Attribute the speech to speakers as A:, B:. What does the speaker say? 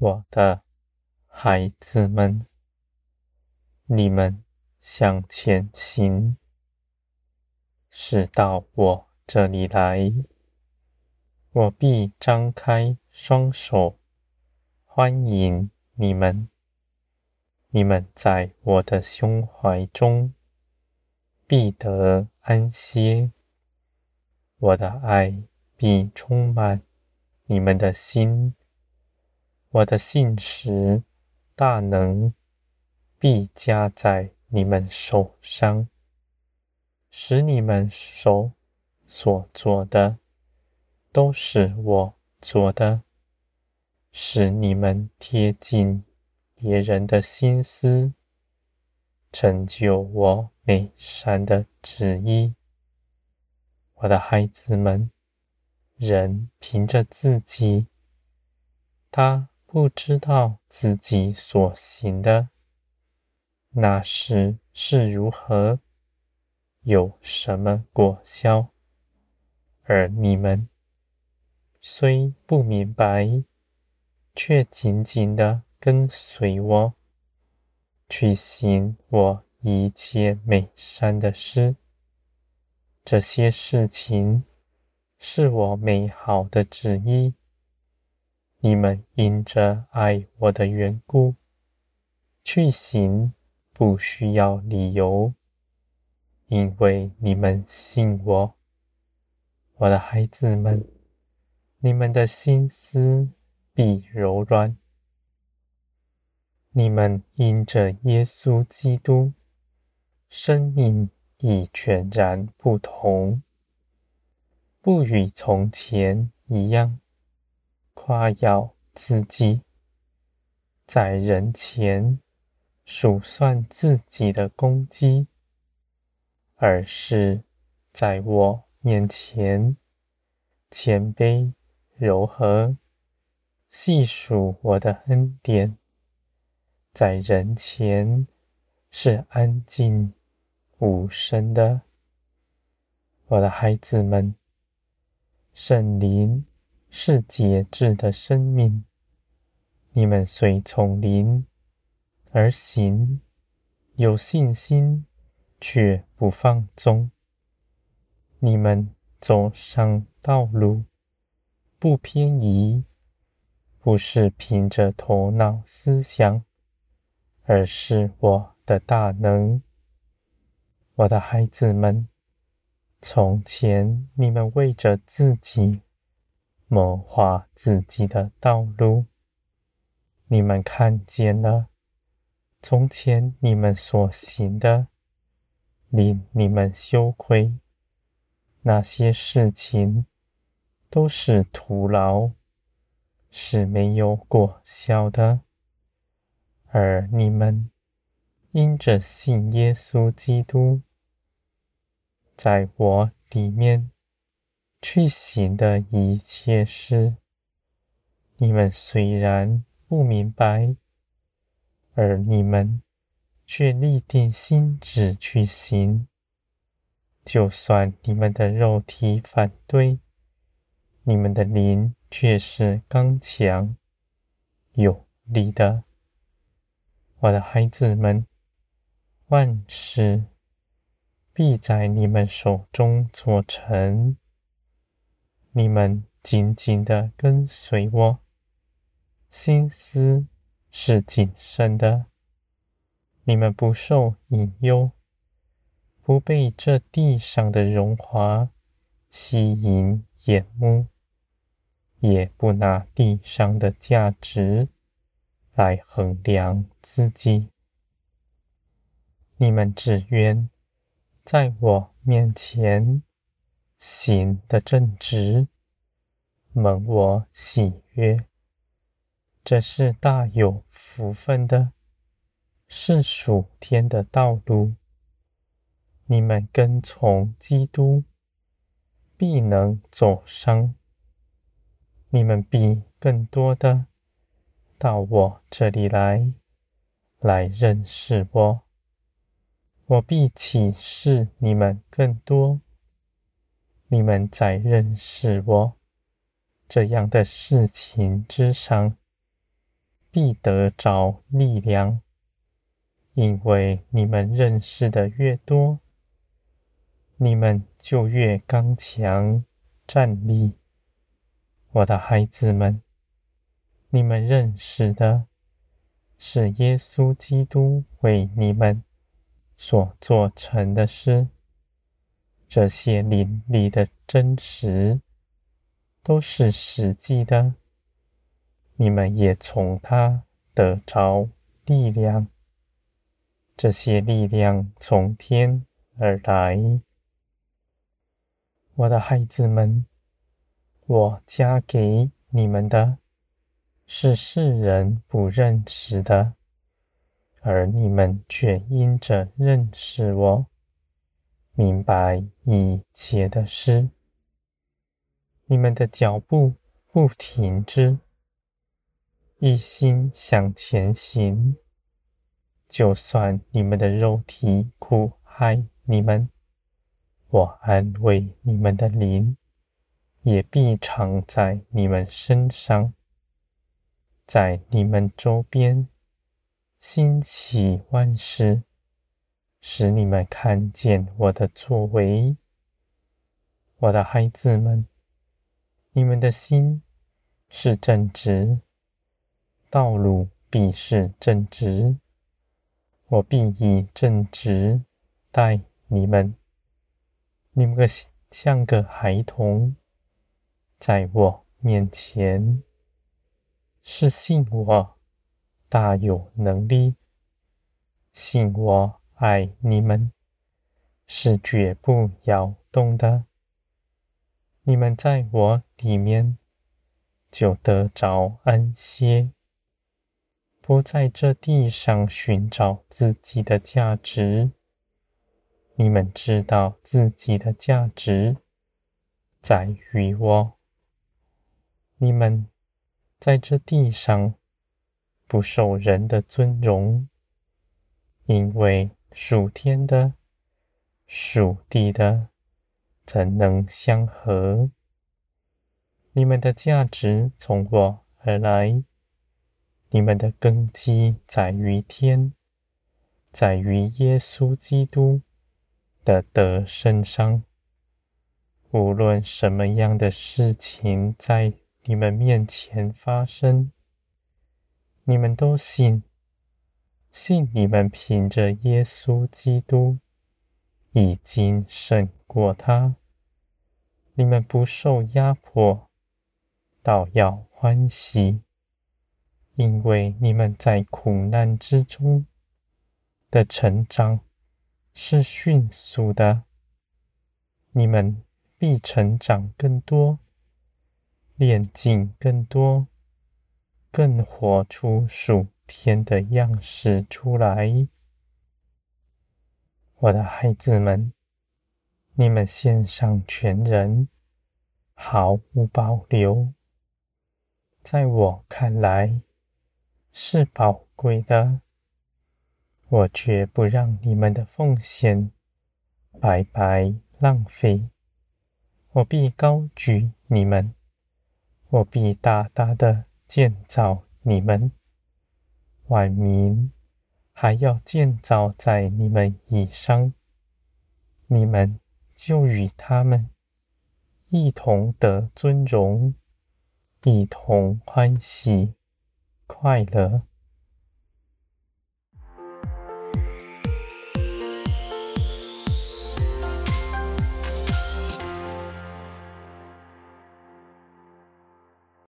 A: 我的孩子们，你们向前行，是到我这里来，我必张开双手欢迎你们。你们在我的胸怀中必得安歇，我的爱必充满你们的心。我的信实大能必加在你们手上，使你们手所做的都是我做的，使你们贴近别人的心思，成就我美善的旨意。我的孩子们，人凭着自己，他。不知道自己所行的那时是如何，有什么果效，而你们虽不明白，却紧紧的跟随我，去行我一切美善的事。这些事情是我美好的旨意。你们因着爱我的缘故，去行，不需要理由，因为你们信我。我的孩子们，你们的心思必柔软。你们因着耶稣基督，生命已全然不同，不与从前一样。夸耀自己，在人前数算自己的功绩，而是在我面前谦卑柔和，细数我的恩典，在人前是安静无声的。我的孩子们，圣灵。是节制的生命，你们随从灵而行，有信心却不放纵。你们走上道路不偏移，不是凭着头脑思想，而是我的大能。我的孩子们，从前你们为着自己。谋划自己的道路，你们看见了，从前你们所行的，令你们羞愧，那些事情都是徒劳，是没有果效的。而你们因着信耶稣基督，在我里面。去行的一切事，你们虽然不明白，而你们却立定心志去行。就算你们的肉体反对，你们的灵却是刚强有力的。我的孩子们，万事必在你们手中做成。你们紧紧地跟随我，心思是谨慎的。你们不受引诱，不被这地上的荣华吸引眼目，也不拿地上的价值来衡量自己。你们只愿在我面前。行的正直，蒙我喜悦，这是大有福分的，是属天的道路。你们跟从基督，必能走上。你们必更多的到我这里来，来认识我。我必启示你们更多。你们在认识我。这样的事情之上，必得着力量，因为你们认识的越多，你们就越刚强站立。我的孩子们，你们认识的是耶稣基督为你们所做成的事，这些灵里的真实都是实际的。你们也从他得着力量，这些力量从天而来。我的孩子们，我加给你们的是世人不认识的，而你们却因着认识我，明白一切的事。你们的脚步不停止。一心向前行，就算你们的肉体苦害你们，我安慰你们的灵，也必常在你们身上，在你们周边兴起万事，使你们看见我的作为。我的孩子们，你们的心是正直。道路必是正直，我必以正直待你们。你们个像个孩童，在我面前是信我大有能力，信我爱你们是绝不摇动的。你们在我里面就得着安歇。不在这地上寻找自己的价值，你们知道自己的价值在于我。你们在这地上不受人的尊荣，因为属天的、属地的怎能相合？你们的价值从我而来。你们的根基在于天，在于耶稣基督的德身上。无论什么样的事情在你们面前发生，你们都信，信你们凭着耶稣基督已经胜过他。你们不受压迫，倒要欢喜。因为你们在苦难之中的成长是迅速的，你们必成长更多，练尽更多，更活出属天的样式出来。我的孩子们，你们献上全人，毫无保留，在我看来。是宝贵的，我绝不让你们的奉献白白浪费。我必高举你们，我必大大的建造你们，万民还要建造在你们以上，你们就与他们一同得尊荣，一同欢喜。快乐，